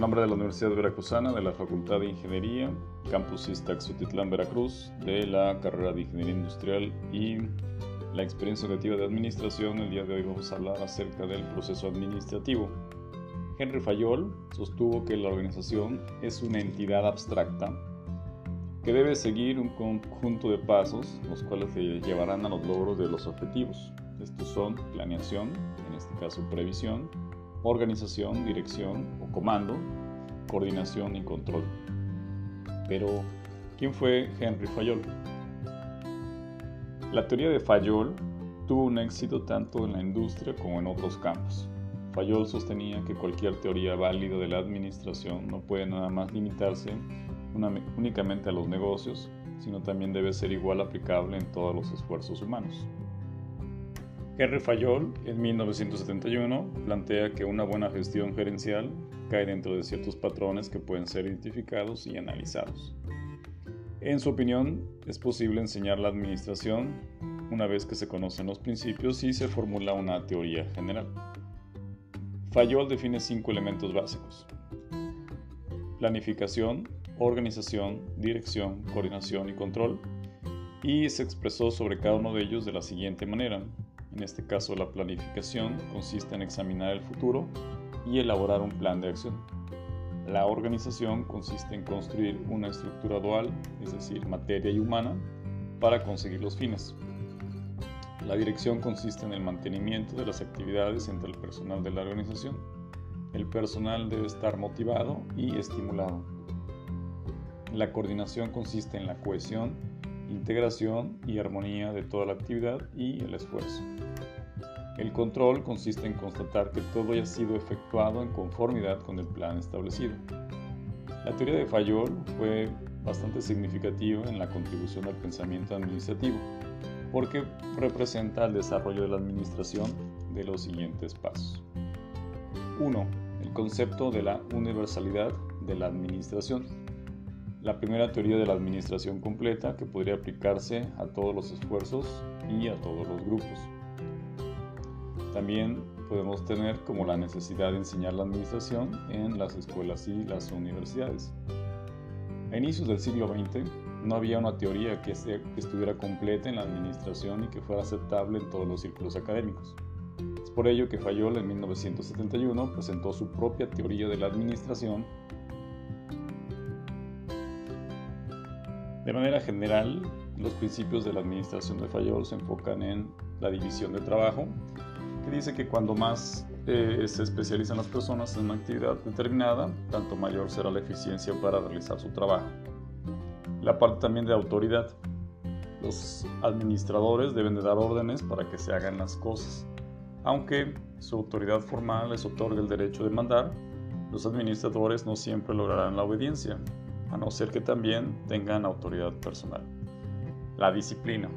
nombre de la Universidad Veracruzana, de la Facultad de Ingeniería, Campus Iztaxutitlán, Veracruz, de la carrera de Ingeniería Industrial y la experiencia educativa de administración, el día de hoy vamos a hablar acerca del proceso administrativo. Henry Fayol sostuvo que la organización es una entidad abstracta que debe seguir un conjunto de pasos, los cuales se llevarán a los logros de los objetivos. Estos son planeación, en este caso previsión, organización, dirección o comando, coordinación y control. Pero, ¿quién fue Henry Fayol? La teoría de Fayol tuvo un éxito tanto en la industria como en otros campos. Fayol sostenía que cualquier teoría válida de la administración no puede nada más limitarse únicamente a los negocios, sino también debe ser igual aplicable en todos los esfuerzos humanos. Henry Fayol, en 1971, plantea que una buena gestión gerencial cae dentro de ciertos patrones que pueden ser identificados y analizados. En su opinión, es posible enseñar la administración una vez que se conocen los principios y se formula una teoría general. Fayol define cinco elementos básicos. Planificación, organización, dirección, coordinación y control, y se expresó sobre cada uno de ellos de la siguiente manera. En este caso, la planificación consiste en examinar el futuro y elaborar un plan de acción. La organización consiste en construir una estructura dual, es decir, materia y humana, para conseguir los fines. La dirección consiste en el mantenimiento de las actividades entre el personal de la organización. El personal debe estar motivado y estimulado. La coordinación consiste en la cohesión, integración y armonía de toda la actividad y el esfuerzo. El control consiste en constatar que todo haya sido efectuado en conformidad con el plan establecido. La teoría de Fayol fue bastante significativa en la contribución al pensamiento administrativo porque representa el desarrollo de la administración de los siguientes pasos. 1. El concepto de la universalidad de la administración. La primera teoría de la administración completa que podría aplicarse a todos los esfuerzos y a todos los grupos. También podemos tener como la necesidad de enseñar la administración en las escuelas y las universidades. A inicios del siglo XX, no había una teoría que, estuviera completa en la administración y que fuera aceptable en todos los círculos académicos. Es por ello que Fayol en 1971 presentó su propia teoría de la administración. De manera general, los principios de la administración de Fayol se enfocan en la división de trabajo, que dice que cuando más eh, se especializan las personas en una actividad determinada, tanto mayor será la eficiencia para realizar su trabajo la parte también de autoridad. Los administradores deben de dar órdenes para que se hagan las cosas. Aunque su autoridad formal les otorga el derecho de mandar, los administradores no siempre lograrán la obediencia, a no ser que también tengan autoridad personal. La disciplina.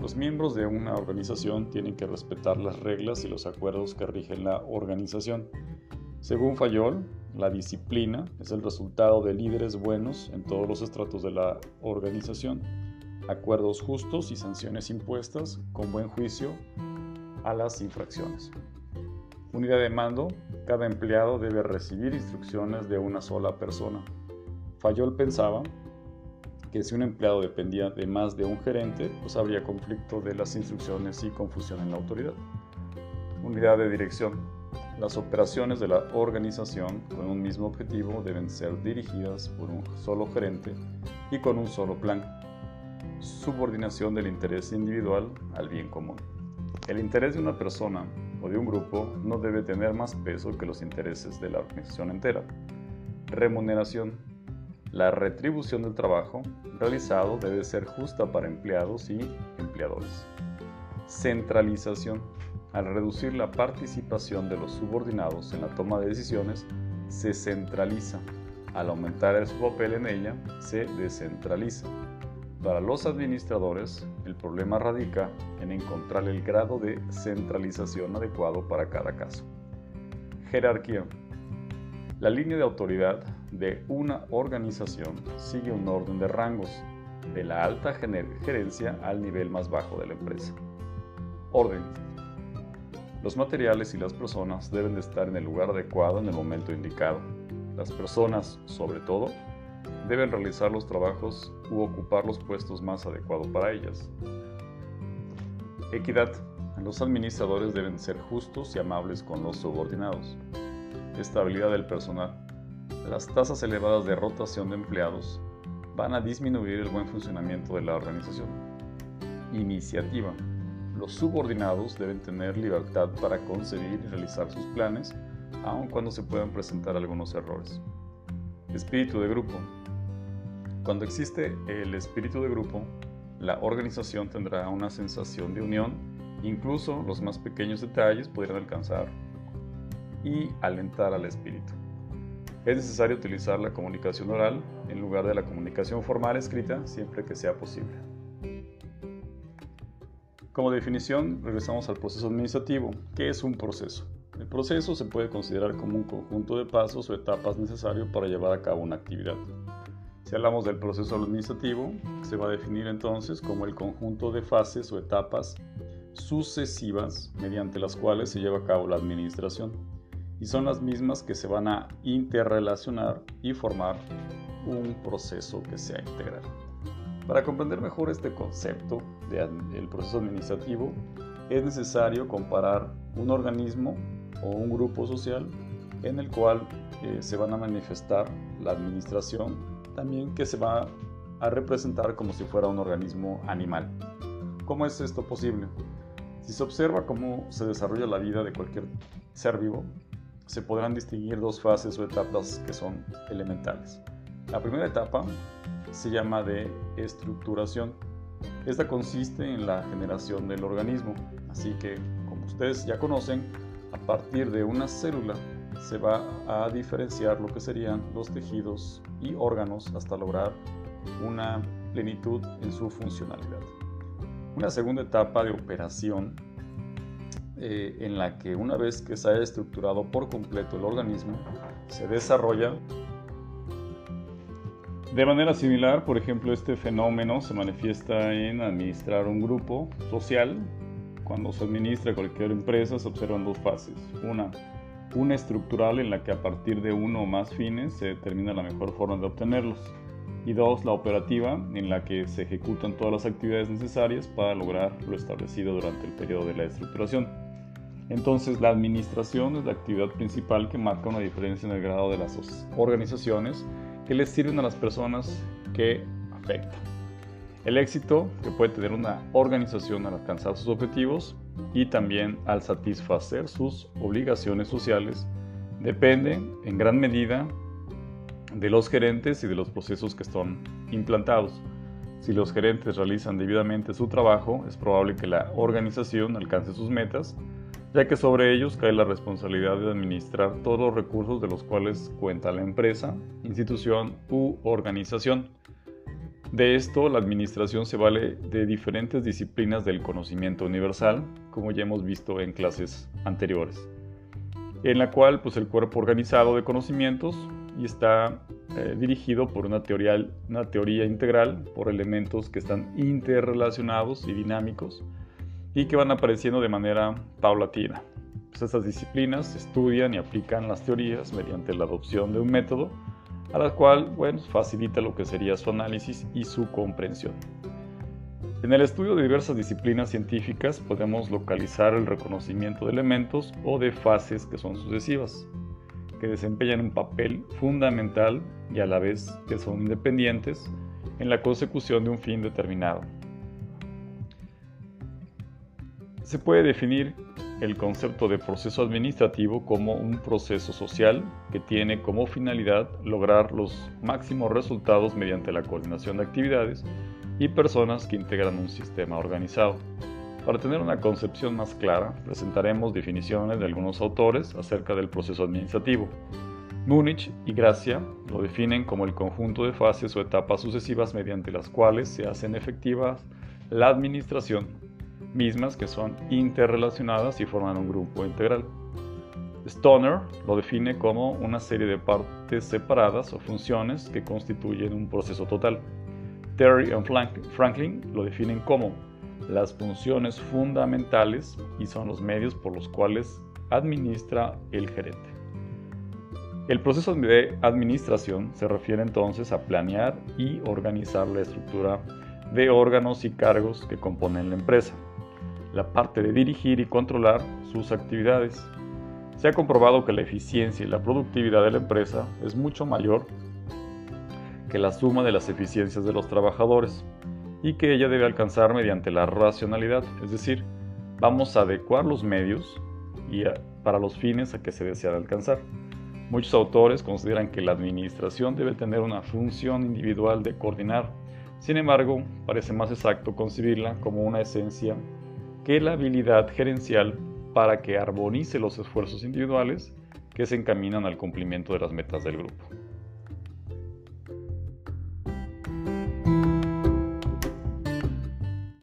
Los miembros de una organización tienen que respetar las reglas y los acuerdos que rigen la organización. Según Fayol, la disciplina es el resultado de líderes buenos en todos los estratos de la organización, acuerdos justos y sanciones impuestas con buen juicio a las infracciones. Unidad de mando, cada empleado debe recibir instrucciones de una sola persona. Fayol pensaba que si un empleado dependía de más de un gerente, pues habría conflicto de las instrucciones y confusión en la autoridad. Unidad de dirección. Las operaciones de la organización con un mismo objetivo deben ser dirigidas por un solo gerente y con un solo plan. Subordinación del interés individual al bien común. El interés de una persona o de un grupo no debe tener más peso que los intereses de la organización entera. Remuneración. La retribución del trabajo realizado debe ser justa para empleados y empleadores. Centralización al reducir la participación de los subordinados en la toma de decisiones, se centraliza. Al aumentar su papel en ella, se descentraliza. Para los administradores, el problema radica en encontrar el grado de centralización adecuado para cada caso. Jerarquía. La línea de autoridad de una organización sigue un orden de rangos, de la alta gerencia al nivel más bajo de la empresa. Orden los materiales y las personas deben de estar en el lugar adecuado en el momento indicado. Las personas, sobre todo, deben realizar los trabajos u ocupar los puestos más adecuados para ellas. Equidad. Los administradores deben ser justos y amables con los subordinados. Estabilidad del personal. Las tasas elevadas de rotación de empleados van a disminuir el buen funcionamiento de la organización. Iniciativa. Los subordinados deben tener libertad para concebir y realizar sus planes, aun cuando se puedan presentar algunos errores. Espíritu de grupo. Cuando existe el espíritu de grupo, la organización tendrá una sensación de unión, incluso los más pequeños detalles podrían alcanzar y alentar al espíritu. Es necesario utilizar la comunicación oral en lugar de la comunicación formal escrita siempre que sea posible. Como definición, regresamos al proceso administrativo. ¿Qué es un proceso? El proceso se puede considerar como un conjunto de pasos o etapas necesarios para llevar a cabo una actividad. Si hablamos del proceso administrativo, se va a definir entonces como el conjunto de fases o etapas sucesivas mediante las cuales se lleva a cabo la administración y son las mismas que se van a interrelacionar y formar un proceso que sea integral. Para comprender mejor este concepto del proceso administrativo, es necesario comparar un organismo o un grupo social en el cual eh, se van a manifestar la administración, también que se va a representar como si fuera un organismo animal. ¿Cómo es esto posible? Si se observa cómo se desarrolla la vida de cualquier ser vivo, se podrán distinguir dos fases o etapas que son elementales. La primera etapa se llama de estructuración. Esta consiste en la generación del organismo, así que como ustedes ya conocen, a partir de una célula se va a diferenciar lo que serían los tejidos y órganos hasta lograr una plenitud en su funcionalidad. Una segunda etapa de operación eh, en la que una vez que se haya estructurado por completo el organismo, se desarrolla de manera similar, por ejemplo, este fenómeno se manifiesta en administrar un grupo social. Cuando se administra cualquier empresa se observan dos fases. Una, una estructural en la que a partir de uno o más fines se determina la mejor forma de obtenerlos. Y dos, la operativa en la que se ejecutan todas las actividades necesarias para lograr lo establecido durante el periodo de la estructuración. Entonces, la administración es la actividad principal que marca una diferencia en el grado de las organizaciones que les sirven a las personas que afectan. El éxito que puede tener una organización al alcanzar sus objetivos y también al satisfacer sus obligaciones sociales depende en gran medida de los gerentes y de los procesos que están implantados. Si los gerentes realizan debidamente su trabajo, es probable que la organización alcance sus metas ya que sobre ellos cae la responsabilidad de administrar todos los recursos de los cuales cuenta la empresa, institución u organización. De esto, la administración se vale de diferentes disciplinas del conocimiento universal, como ya hemos visto en clases anteriores, en la cual pues, el cuerpo organizado de conocimientos y está eh, dirigido por una teoría, una teoría integral, por elementos que están interrelacionados y dinámicos, y que van apareciendo de manera paulatina. Pues estas disciplinas estudian y aplican las teorías mediante la adopción de un método, a la cual bueno, facilita lo que sería su análisis y su comprensión. En el estudio de diversas disciplinas científicas podemos localizar el reconocimiento de elementos o de fases que son sucesivas, que desempeñan un papel fundamental y a la vez que son independientes en la consecución de un fin determinado. Se puede definir el concepto de proceso administrativo como un proceso social que tiene como finalidad lograr los máximos resultados mediante la coordinación de actividades y personas que integran un sistema organizado. Para tener una concepción más clara, presentaremos definiciones de algunos autores acerca del proceso administrativo. Múnich y Gracia lo definen como el conjunto de fases o etapas sucesivas mediante las cuales se hacen efectivas la administración mismas que son interrelacionadas y forman un grupo integral. Stoner lo define como una serie de partes separadas o funciones que constituyen un proceso total. Terry y Franklin lo definen como las funciones fundamentales y son los medios por los cuales administra el gerente. El proceso de administración se refiere entonces a planear y organizar la estructura de órganos y cargos que componen la empresa, la parte de dirigir y controlar sus actividades. Se ha comprobado que la eficiencia y la productividad de la empresa es mucho mayor que la suma de las eficiencias de los trabajadores y que ella debe alcanzar mediante la racionalidad, es decir, vamos a adecuar los medios y para los fines a que se desean alcanzar. Muchos autores consideran que la administración debe tener una función individual de coordinar, sin embargo, parece más exacto concebirla como una esencia que la habilidad gerencial para que armonice los esfuerzos individuales que se encaminan al cumplimiento de las metas del grupo.